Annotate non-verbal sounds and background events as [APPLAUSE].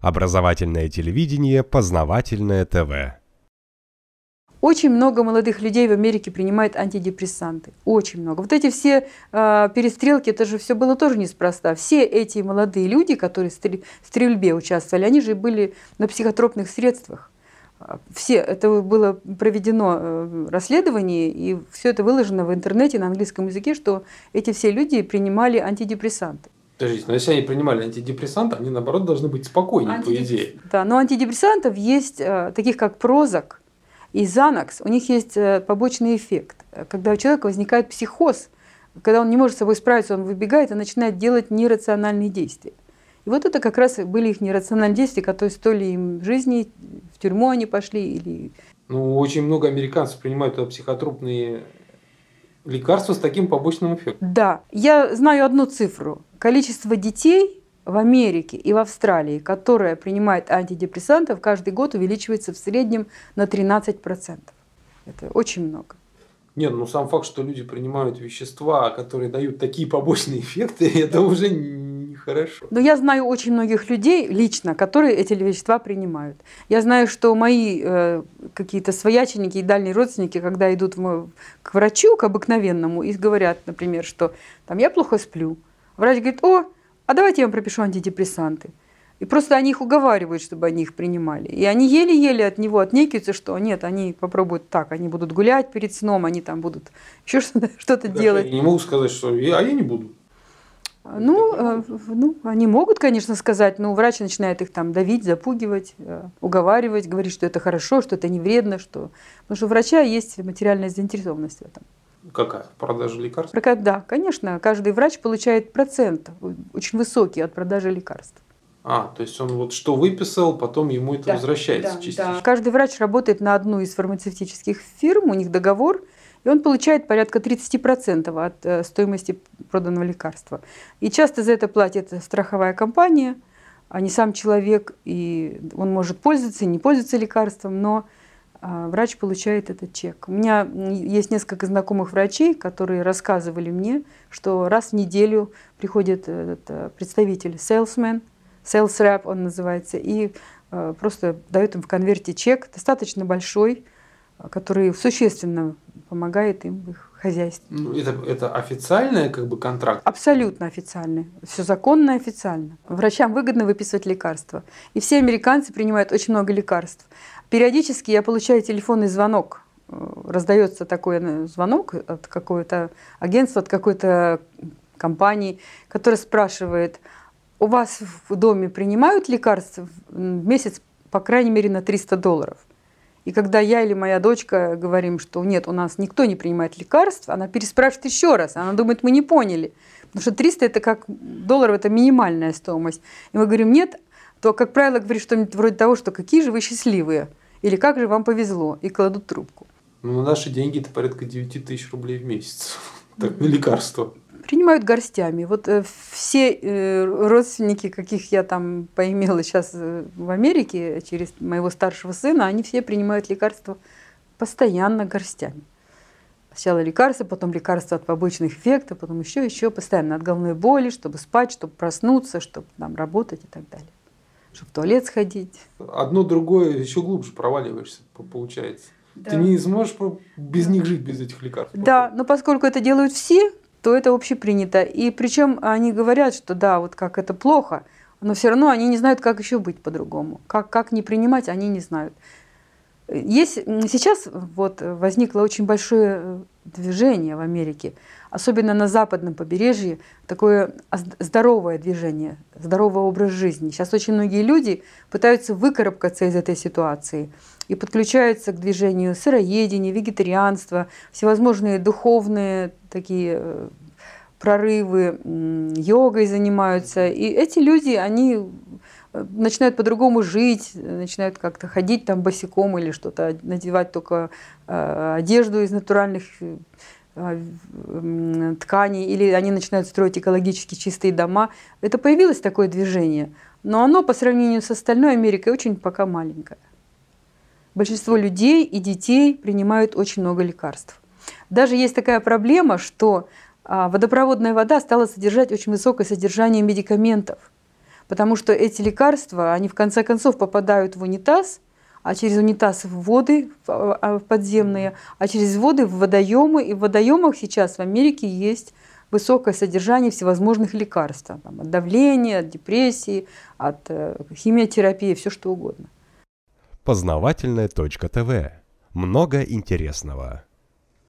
Образовательное телевидение, познавательное ТВ. Очень много молодых людей в Америке принимает антидепрессанты. Очень много. Вот эти все э, перестрелки, это же все было тоже неспроста. Все эти молодые люди, которые в стрельбе участвовали, они же были на психотропных средствах. Все, это было проведено э, расследование, и все это выложено в интернете на английском языке, что эти все люди принимали антидепрессанты. Подождите, но если они принимали антидепрессанты, они наоборот должны быть спокойнее, Антидеп... по идее. Да, но антидепрессантов есть, э, таких как Прозак и Занакс, у них есть э, побочный эффект. Когда у человека возникает психоз, когда он не может с собой справиться, он выбегает и начинает делать нерациональные действия. И вот это как раз были их нерациональные действия, которые стоили им жизни, в тюрьму они пошли или... Ну, очень много американцев принимают психотропные лекарства с таким побочным эффектом. Да. Я знаю одну цифру. Количество детей в Америке и в Австралии, которое принимает антидепрессантов, каждый год увеличивается в среднем на 13%. Это очень много. Нет, ну сам факт, что люди принимают вещества, которые дают такие побочные эффекты, [LAUGHS] это уже хорошо. Но я знаю очень многих людей лично, которые эти вещества принимают. Я знаю, что мои э, какие-то свояченики и дальние родственники, когда идут в, к врачу, к обыкновенному, и говорят, например, что там я плохо сплю. Врач говорит, о, а давайте я вам пропишу антидепрессанты. И просто они их уговаривают, чтобы они их принимали. И они еле-еле от него отнекиваются, что нет, они попробуют так, они будут гулять перед сном, они там будут [LAUGHS] еще что-то, что-то делать. Я не могу сказать, что я, а я не буду. Ну, э, ну, они могут, конечно, сказать, но врач начинает их там давить, запугивать, э, уговаривать, говорить, что это хорошо, что это не вредно, что... Потому что у врача есть материальная заинтересованность в этом. Какая? Продажа лекарств? Да, конечно. Каждый врач получает процент, очень высокий от продажи лекарств. А, то есть он вот что выписал, потом ему это да, возвращается да, частично. Да. Каждый врач работает на одну из фармацевтических фирм, у них договор – и он получает порядка 30% от э, стоимости проданного лекарства. И часто за это платит страховая компания, а не сам человек. И он может пользоваться не пользоваться лекарством, но а, врач получает этот чек. У меня есть несколько знакомых врачей, которые рассказывали мне, что раз в неделю приходит этот э, представитель, salesman, sales rep он называется, и э, просто дает им в конверте чек, достаточно большой, который существенно помогает им в их хозяйстве. Ну, это, это официальный как бы контракт? Абсолютно официальный. Все законно и официально. Врачам выгодно выписывать лекарства. И все американцы принимают очень много лекарств. Периодически я получаю телефонный звонок. Раздается такой э, звонок от какого-то агентства, от какой-то компании, которая спрашивает, у вас в доме принимают лекарства в месяц, по крайней мере, на 300 долларов? И когда я или моя дочка говорим, что нет, у нас никто не принимает лекарств, она переспрашивает еще раз. Она думает, мы не поняли. Потому что 300 это как долларов, это минимальная стоимость. И мы говорим, нет, то, как правило, говорит что-нибудь вроде того, что какие же вы счастливые, или как же вам повезло, и кладут трубку. Ну, на наши деньги это порядка 9 тысяч рублей в месяц. Так, на лекарства принимают горстями. Вот э, все э, родственники, каких я там поимела сейчас э, в Америке через моего старшего сына, они все принимают лекарства постоянно горстями. Сначала лекарства, потом лекарства от побочных эффектов, потом еще, еще, постоянно от головной боли, чтобы спать, чтобы проснуться, чтобы там работать и так далее. Чтобы в туалет сходить. Одно другое еще глубже проваливаешься, получается. Да. Ты не сможешь без них жить, без этих лекарств. Да, но поскольку это делают все, то это общепринято. И причем они говорят, что да, вот как это плохо, но все равно они не знают, как еще быть по-другому. Как, как не принимать, они не знают. Есть, сейчас вот возникло очень большое э, движение в Америке, особенно на западном побережье, такое здоровое движение, здоровый образ жизни. Сейчас очень многие люди пытаются выкарабкаться из этой ситуации и подключаются к движению сыроедения, вегетарианства, всевозможные духовные такие э, прорывы, йогой занимаются. И эти люди, они начинают по-другому жить, начинают как-то ходить там босиком или что-то, надевать только э, одежду из натуральных тканей, или они начинают строить экологически чистые дома. Это появилось такое движение, но оно по сравнению с остальной Америкой очень пока маленькое. Большинство людей и детей принимают очень много лекарств. Даже есть такая проблема, что а, водопроводная вода стала содержать очень высокое содержание медикаментов. Потому что эти лекарства, они в конце концов попадают в унитаз, а через унитаз в воды в а, подземные, а через воды в водоемы. И в водоемах сейчас в Америке есть высокое содержание всевозможных лекарств. Там, от давления, от депрессии, от э, химиотерапии, все что угодно. Познавательная точка ТВ. Много интересного.